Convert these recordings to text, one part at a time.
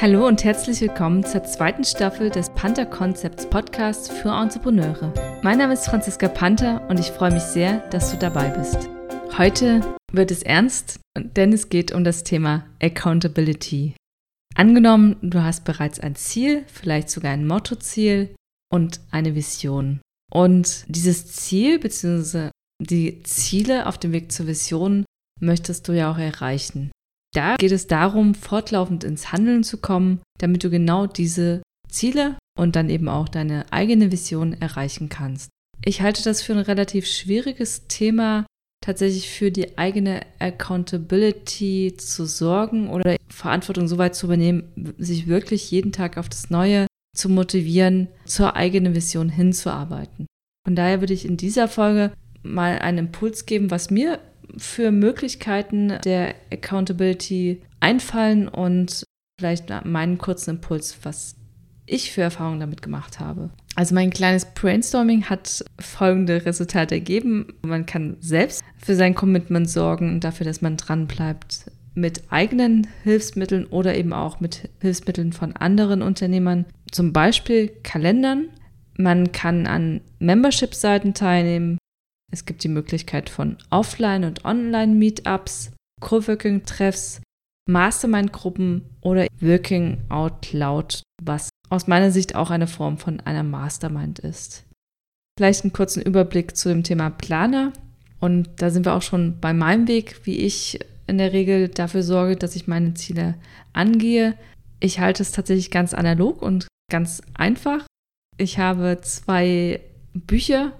Hallo und herzlich willkommen zur zweiten Staffel des Panther Concepts Podcasts für Entrepreneure. Mein Name ist Franziska Panther und ich freue mich sehr, dass du dabei bist. Heute wird es ernst, denn es geht um das Thema Accountability. Angenommen, du hast bereits ein Ziel, vielleicht sogar ein Mottoziel und eine Vision. Und dieses Ziel bzw. die Ziele auf dem Weg zur Vision möchtest du ja auch erreichen. Da geht es darum, fortlaufend ins Handeln zu kommen, damit du genau diese Ziele und dann eben auch deine eigene Vision erreichen kannst. Ich halte das für ein relativ schwieriges Thema, tatsächlich für die eigene Accountability zu sorgen oder Verantwortung so weit zu übernehmen, sich wirklich jeden Tag auf das Neue zu motivieren, zur eigenen Vision hinzuarbeiten. Von daher würde ich in dieser Folge mal einen Impuls geben, was mir für Möglichkeiten der Accountability einfallen und vielleicht meinen kurzen Impuls, was ich für Erfahrungen damit gemacht habe. Also mein kleines Brainstorming hat folgende Resultate ergeben. Man kann selbst für sein Commitment sorgen dafür, dass man dran bleibt mit eigenen Hilfsmitteln oder eben auch mit Hilfsmitteln von anderen Unternehmern, zum Beispiel Kalendern. Man kann an Membership-Seiten teilnehmen, es gibt die Möglichkeit von Offline- und Online-Meetups, Coworking-Treffs, Mastermind-Gruppen oder Working Out Loud, was aus meiner Sicht auch eine Form von einer Mastermind ist. Vielleicht einen kurzen Überblick zu dem Thema Planer. Und da sind wir auch schon bei meinem Weg, wie ich in der Regel dafür sorge, dass ich meine Ziele angehe. Ich halte es tatsächlich ganz analog und ganz einfach. Ich habe zwei Bücher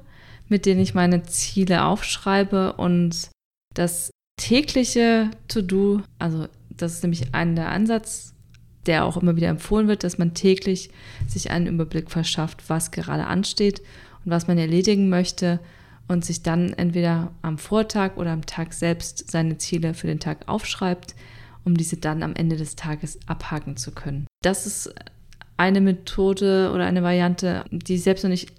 mit denen ich meine Ziele aufschreibe und das tägliche To-Do, also das ist nämlich ein der Ansatz, der auch immer wieder empfohlen wird, dass man täglich sich einen Überblick verschafft, was gerade ansteht und was man erledigen möchte und sich dann entweder am Vortag oder am Tag selbst seine Ziele für den Tag aufschreibt, um diese dann am Ende des Tages abhaken zu können. Das ist eine Methode oder eine Variante, die ich selbst noch nicht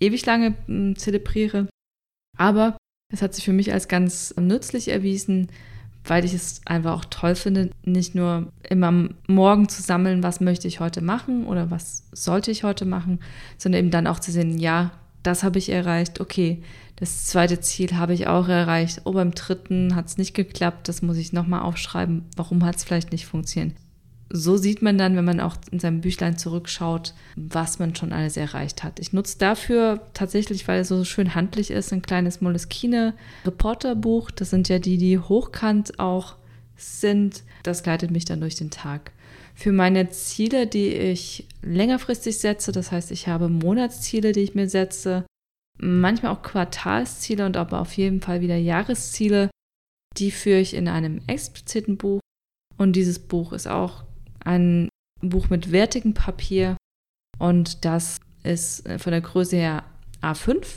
ewig lange hm, zelebriere. Aber es hat sich für mich als ganz nützlich erwiesen, weil ich es einfach auch toll finde, nicht nur immer morgen zu sammeln, was möchte ich heute machen oder was sollte ich heute machen, sondern eben dann auch zu sehen, ja, das habe ich erreicht, okay, das zweite Ziel habe ich auch erreicht, oh, beim dritten hat es nicht geklappt, das muss ich nochmal aufschreiben, warum hat es vielleicht nicht funktioniert so sieht man dann, wenn man auch in seinem Büchlein zurückschaut, was man schon alles erreicht hat. Ich nutze dafür tatsächlich, weil es so schön handlich ist, ein kleines Moleskine-Reporterbuch. Das sind ja die, die hochkant auch sind. Das leitet mich dann durch den Tag. Für meine Ziele, die ich längerfristig setze, das heißt, ich habe Monatsziele, die ich mir setze, manchmal auch Quartalsziele und aber auf jeden Fall wieder Jahresziele, die führe ich in einem expliziten Buch. Und dieses Buch ist auch ein Buch mit wertigem Papier und das ist äh, von der Größe her A5.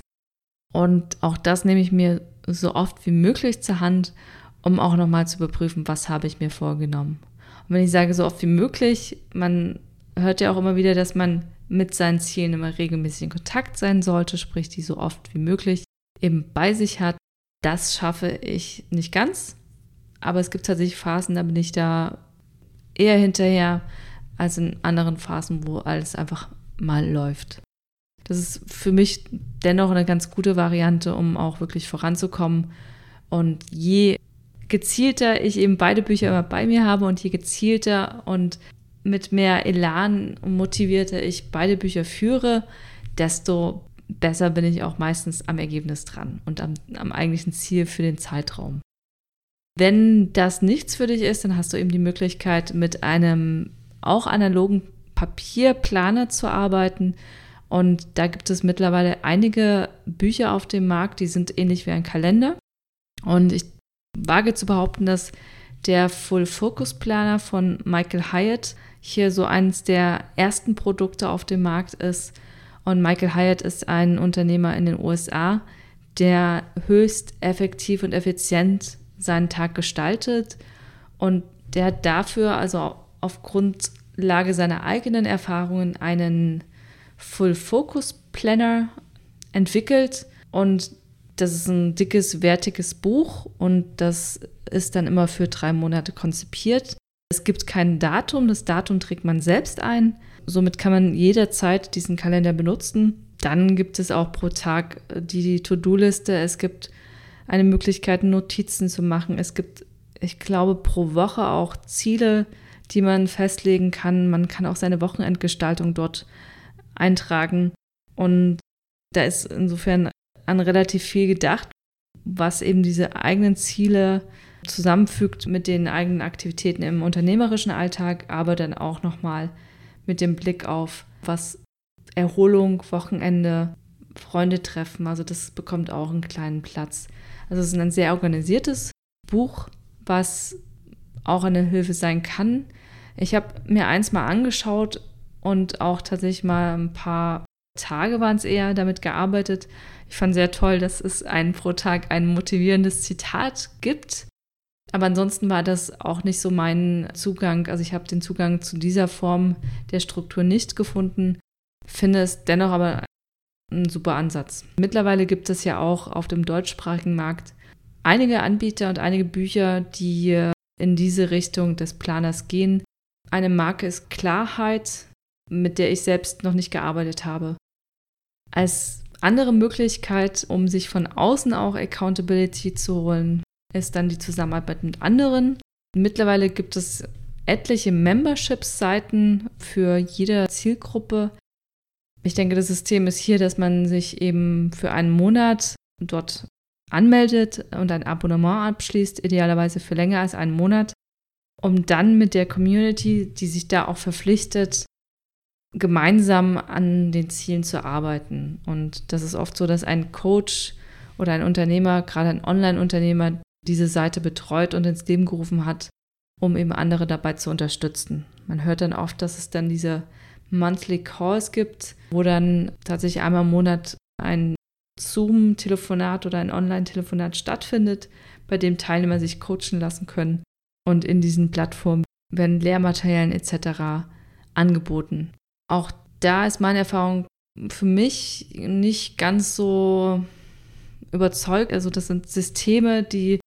Und auch das nehme ich mir so oft wie möglich zur Hand, um auch nochmal zu überprüfen, was habe ich mir vorgenommen. Und wenn ich sage so oft wie möglich, man hört ja auch immer wieder, dass man mit seinen Zielen immer regelmäßig in Kontakt sein sollte, sprich die so oft wie möglich eben bei sich hat. Das schaffe ich nicht ganz, aber es gibt tatsächlich Phasen, da bin ich da eher hinterher als in anderen Phasen, wo alles einfach mal läuft. Das ist für mich dennoch eine ganz gute Variante, um auch wirklich voranzukommen. Und je gezielter ich eben beide Bücher immer bei mir habe und je gezielter und mit mehr Elan und motivierter ich beide Bücher führe, desto besser bin ich auch meistens am Ergebnis dran und am, am eigentlichen Ziel für den Zeitraum. Wenn das nichts für dich ist, dann hast du eben die Möglichkeit, mit einem auch analogen Papierplaner zu arbeiten. Und da gibt es mittlerweile einige Bücher auf dem Markt, die sind ähnlich wie ein Kalender. Und ich wage zu behaupten, dass der Full Focus Planer von Michael Hyatt hier so eines der ersten Produkte auf dem Markt ist. Und Michael Hyatt ist ein Unternehmer in den USA, der höchst effektiv und effizient seinen Tag gestaltet. Und der hat dafür, also auf Grundlage seiner eigenen Erfahrungen, einen Full Focus Planner entwickelt. Und das ist ein dickes, wertiges Buch und das ist dann immer für drei Monate konzipiert. Es gibt kein Datum, das Datum trägt man selbst ein. Somit kann man jederzeit diesen Kalender benutzen. Dann gibt es auch pro Tag die To-Do-Liste. Es gibt eine Möglichkeit, Notizen zu machen. Es gibt, ich glaube, pro Woche auch Ziele, die man festlegen kann. Man kann auch seine Wochenendgestaltung dort eintragen. Und da ist insofern an relativ viel gedacht, was eben diese eigenen Ziele zusammenfügt mit den eigenen Aktivitäten im unternehmerischen Alltag, aber dann auch nochmal mit dem Blick auf was Erholung, Wochenende, Freunde treffen. Also das bekommt auch einen kleinen Platz. Also es ist ein sehr organisiertes Buch, was auch eine Hilfe sein kann. Ich habe mir eins mal angeschaut und auch tatsächlich mal ein paar Tage waren es eher damit gearbeitet. Ich fand sehr toll, dass es einen pro Tag ein motivierendes Zitat gibt. Aber ansonsten war das auch nicht so mein Zugang. Also ich habe den Zugang zu dieser Form der Struktur nicht gefunden, finde es dennoch aber ein super Ansatz. Mittlerweile gibt es ja auch auf dem deutschsprachigen Markt einige Anbieter und einige Bücher, die in diese Richtung des Planers gehen. Eine Marke ist Klarheit, mit der ich selbst noch nicht gearbeitet habe. Als andere Möglichkeit, um sich von außen auch Accountability zu holen, ist dann die Zusammenarbeit mit anderen. Mittlerweile gibt es etliche Membership-Seiten für jede Zielgruppe. Ich denke, das System ist hier, dass man sich eben für einen Monat dort anmeldet und ein Abonnement abschließt, idealerweise für länger als einen Monat, um dann mit der Community, die sich da auch verpflichtet, gemeinsam an den Zielen zu arbeiten. Und das ist oft so, dass ein Coach oder ein Unternehmer, gerade ein Online-Unternehmer, diese Seite betreut und ins Leben gerufen hat, um eben andere dabei zu unterstützen. Man hört dann oft, dass es dann diese Monthly Calls gibt, wo dann tatsächlich einmal im Monat ein Zoom-Telefonat oder ein Online-Telefonat stattfindet, bei dem Teilnehmer sich coachen lassen können. Und in diesen Plattformen werden Lehrmaterialien etc. angeboten. Auch da ist meine Erfahrung für mich nicht ganz so überzeugt. Also das sind Systeme, die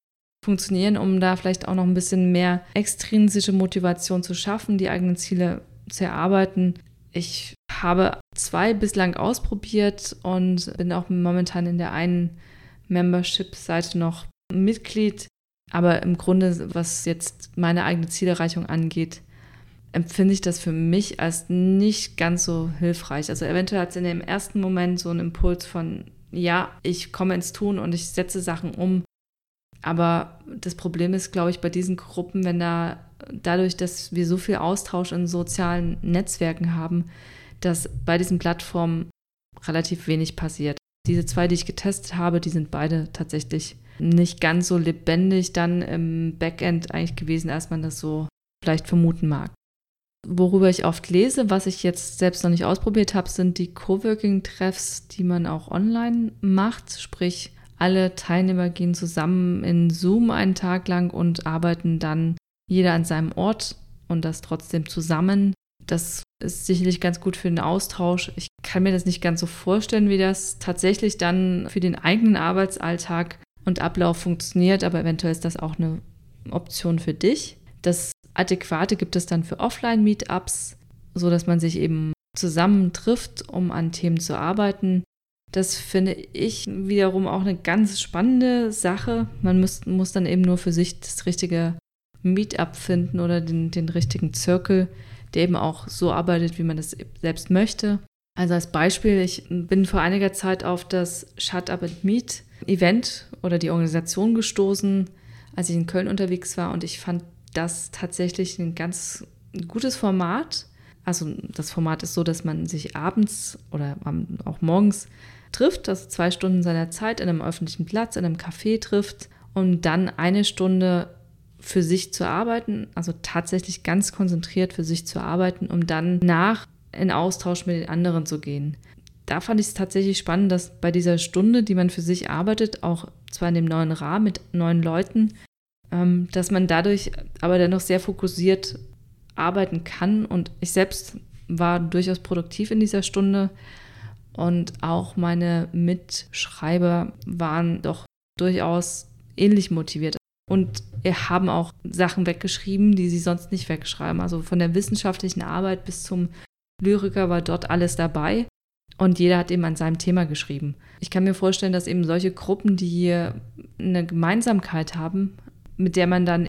funktionieren, um da vielleicht auch noch ein bisschen mehr extrinsische Motivation zu schaffen, die eigenen Ziele zu erarbeiten. Ich habe zwei bislang ausprobiert und bin auch momentan in der einen Membership-Seite noch Mitglied. Aber im Grunde, was jetzt meine eigene Zielerreichung angeht, empfinde ich das für mich als nicht ganz so hilfreich. Also eventuell hat es in dem ersten Moment so einen Impuls von, ja, ich komme ins Tun und ich setze Sachen um. Aber das Problem ist, glaube ich, bei diesen Gruppen, wenn da dadurch, dass wir so viel Austausch in sozialen Netzwerken haben, dass bei diesen Plattformen relativ wenig passiert. Diese zwei, die ich getestet habe, die sind beide tatsächlich nicht ganz so lebendig dann im Backend eigentlich gewesen, als man das so vielleicht vermuten mag. Worüber ich oft lese, was ich jetzt selbst noch nicht ausprobiert habe, sind die Coworking-Treffs, die man auch online macht. Sprich, alle Teilnehmer gehen zusammen in Zoom einen Tag lang und arbeiten dann jeder an seinem Ort und das trotzdem zusammen. Das ist sicherlich ganz gut für den Austausch. Ich kann mir das nicht ganz so vorstellen, wie das tatsächlich dann für den eigenen Arbeitsalltag und Ablauf funktioniert, aber eventuell ist das auch eine Option für dich. Das Adäquate gibt es dann für Offline-Meetups, so dass man sich eben zusammentrifft, um an Themen zu arbeiten. Das finde ich wiederum auch eine ganz spannende Sache. Man muss, muss dann eben nur für sich das richtige Meetup finden oder den, den richtigen Zirkel, der eben auch so arbeitet, wie man das selbst möchte. Also als Beispiel, ich bin vor einiger Zeit auf das Shut Up and Meet Event oder die Organisation gestoßen, als ich in Köln unterwegs war und ich fand das tatsächlich ein ganz gutes Format. Also das Format ist so, dass man sich abends oder auch morgens trifft, also zwei Stunden seiner Zeit in einem öffentlichen Platz, in einem Café trifft und dann eine Stunde für sich zu arbeiten, also tatsächlich ganz konzentriert für sich zu arbeiten, um dann nach in Austausch mit den anderen zu gehen. Da fand ich es tatsächlich spannend, dass bei dieser Stunde, die man für sich arbeitet, auch zwar in dem neuen Rahmen mit neuen Leuten, ähm, dass man dadurch aber dennoch sehr fokussiert arbeiten kann. Und ich selbst war durchaus produktiv in dieser Stunde und auch meine Mitschreiber waren doch durchaus ähnlich motiviert. Und haben auch Sachen weggeschrieben, die sie sonst nicht wegschreiben. Also von der wissenschaftlichen Arbeit bis zum Lyriker war dort alles dabei. Und jeder hat eben an seinem Thema geschrieben. Ich kann mir vorstellen, dass eben solche Gruppen, die hier eine Gemeinsamkeit haben, mit der man dann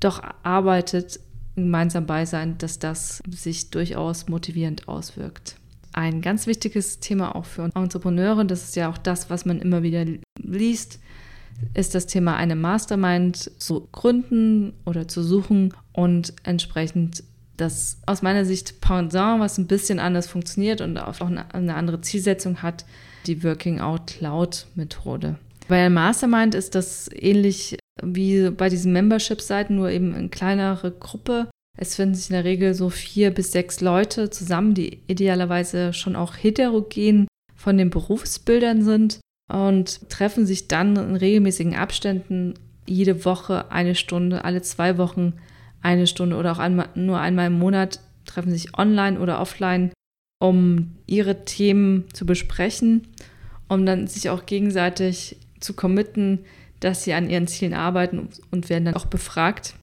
doch arbeitet, gemeinsam bei sein, dass das sich durchaus motivierend auswirkt. Ein ganz wichtiges Thema auch für Entrepreneure, das ist ja auch das, was man immer wieder liest, ist das Thema eine Mastermind zu gründen oder zu suchen und entsprechend das aus meiner Sicht Pendant, was ein bisschen anders funktioniert und auch eine andere Zielsetzung hat, die Working Out Loud Methode. Bei der Mastermind ist das ähnlich wie bei diesen Membership-Seiten, nur eben eine kleinere Gruppe. Es finden sich in der Regel so vier bis sechs Leute zusammen, die idealerweise schon auch heterogen von den Berufsbildern sind und treffen sich dann in regelmäßigen Abständen jede Woche eine Stunde, alle zwei Wochen eine Stunde oder auch einmal, nur einmal im Monat treffen sich online oder offline, um ihre Themen zu besprechen, um dann sich auch gegenseitig zu committen, dass sie an ihren Zielen arbeiten und werden dann auch befragt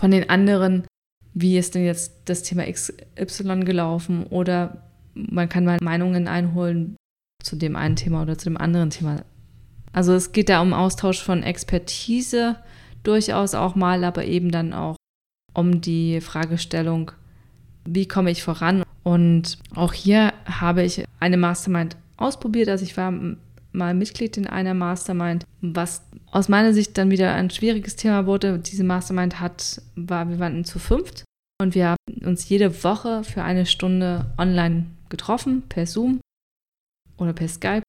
von den anderen, wie ist denn jetzt das Thema XY gelaufen oder man kann mal Meinungen einholen zu dem einen Thema oder zu dem anderen Thema. Also es geht da um Austausch von Expertise durchaus auch mal, aber eben dann auch um die Fragestellung, wie komme ich voran? Und auch hier habe ich eine Mastermind ausprobiert. Also ich war mal Mitglied in einer Mastermind, was aus meiner Sicht dann wieder ein schwieriges Thema wurde. Diese Mastermind hat, war, wir waren zu fünft und wir haben uns jede Woche für eine Stunde online getroffen, per Zoom oder per Skype.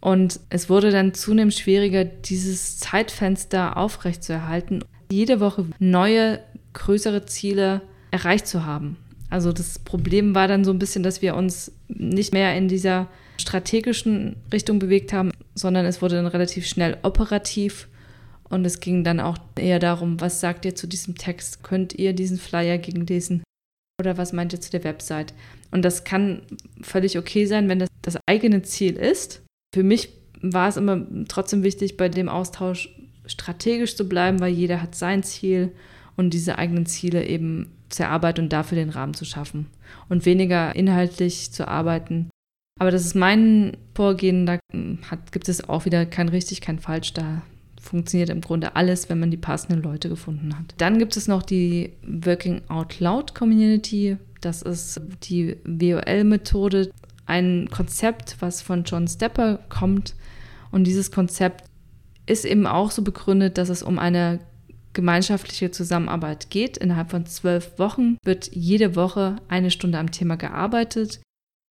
Und es wurde dann zunehmend schwieriger, dieses Zeitfenster aufrechtzuerhalten, jede Woche neue, größere Ziele erreicht zu haben. Also das Problem war dann so ein bisschen, dass wir uns nicht mehr in dieser strategischen Richtung bewegt haben, sondern es wurde dann relativ schnell operativ und es ging dann auch eher darum, was sagt ihr zu diesem Text? Könnt ihr diesen Flyer gegenlesen? Oder was meint ihr zu der Website? Und das kann völlig okay sein, wenn das das eigene Ziel ist. Für mich war es immer trotzdem wichtig, bei dem Austausch strategisch zu bleiben, weil jeder hat sein Ziel und diese eigenen Ziele eben zu erarbeiten und dafür den Rahmen zu schaffen und weniger inhaltlich zu arbeiten, aber das ist mein Vorgehen, da hat, gibt es auch wieder kein richtig, kein falsch. Da funktioniert im Grunde alles, wenn man die passenden Leute gefunden hat. Dann gibt es noch die Working Out Loud Community. Das ist die WOL-Methode, ein Konzept, was von John Stepper kommt. Und dieses Konzept ist eben auch so begründet, dass es um eine gemeinschaftliche Zusammenarbeit geht. Innerhalb von zwölf Wochen wird jede Woche eine Stunde am Thema gearbeitet.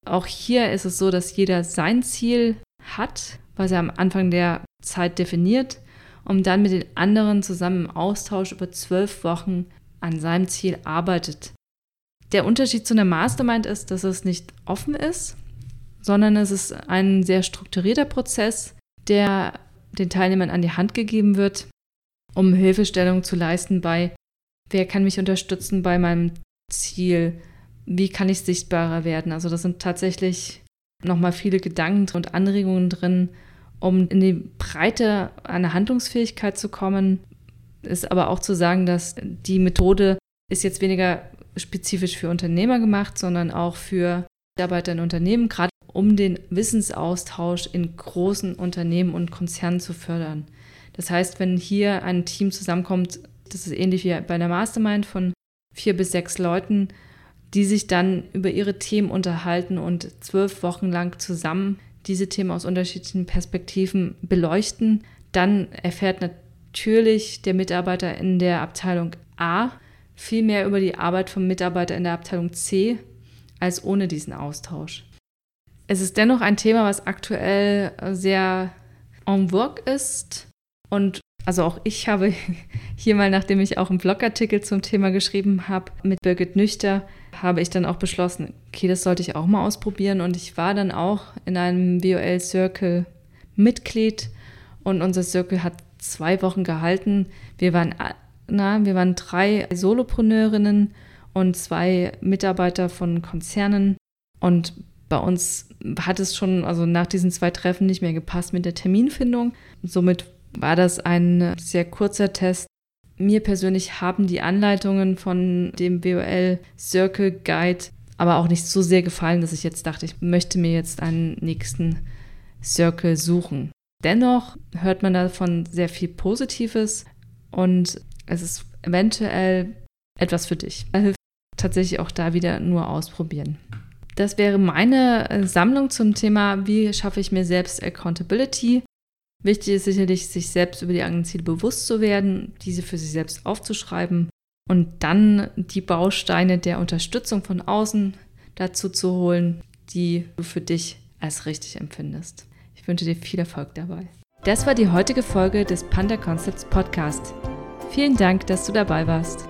Auch hier ist es so, dass jeder sein Ziel hat, was er am Anfang der Zeit definiert, um dann mit den anderen zusammen im Austausch über zwölf Wochen an seinem Ziel arbeitet. Der Unterschied zu einer Mastermind ist, dass es nicht offen ist, sondern es ist ein sehr strukturierter Prozess, der den Teilnehmern an die Hand gegeben wird, um Hilfestellung zu leisten bei, wer kann mich unterstützen bei meinem Ziel, wie kann ich sichtbarer werden. Also das sind tatsächlich nochmal viele Gedanken und Anregungen drin, um in die Breite einer Handlungsfähigkeit zu kommen. Ist aber auch zu sagen, dass die Methode ist jetzt weniger spezifisch für Unternehmer gemacht, sondern auch für Mitarbeiter in Unternehmen, gerade um den Wissensaustausch in großen Unternehmen und Konzernen zu fördern. Das heißt, wenn hier ein Team zusammenkommt, das ist ähnlich wie bei einer Mastermind von vier bis sechs Leuten, die sich dann über ihre Themen unterhalten und zwölf Wochen lang zusammen diese Themen aus unterschiedlichen Perspektiven beleuchten. Dann erfährt natürlich der Mitarbeiter in der Abteilung A viel mehr über die Arbeit vom Mitarbeiter in der Abteilung C als ohne diesen Austausch. Es ist dennoch ein Thema, was aktuell sehr en vogue ist und also auch ich habe hier mal, nachdem ich auch einen Blogartikel zum Thema geschrieben habe mit Birgit Nüchter, habe ich dann auch beschlossen, okay, das sollte ich auch mal ausprobieren. Und ich war dann auch in einem WOL Circle Mitglied und unser Circle hat zwei Wochen gehalten. Wir waren, na, wir waren drei Solopreneurinnen und zwei Mitarbeiter von Konzernen. Und bei uns hat es schon, also nach diesen zwei Treffen nicht mehr gepasst mit der Terminfindung. Somit war das ein sehr kurzer Test, Mir persönlich haben die Anleitungen von dem BOL Circle Guide aber auch nicht so sehr gefallen, dass ich jetzt dachte, ich möchte mir jetzt einen nächsten Circle suchen. Dennoch hört man davon sehr viel Positives und es ist eventuell etwas für dich. Da hilft tatsächlich auch da wieder nur ausprobieren. Das wäre meine äh, Sammlung zum Thema, wie schaffe ich mir selbst Accountability. Wichtig ist sicherlich, sich selbst über die eigenen Ziele bewusst zu werden, diese für sich selbst aufzuschreiben und dann die Bausteine der Unterstützung von außen dazu zu holen, die du für dich als richtig empfindest. Ich wünsche dir viel Erfolg dabei. Das war die heutige Folge des Panda Concepts Podcast. Vielen Dank, dass du dabei warst.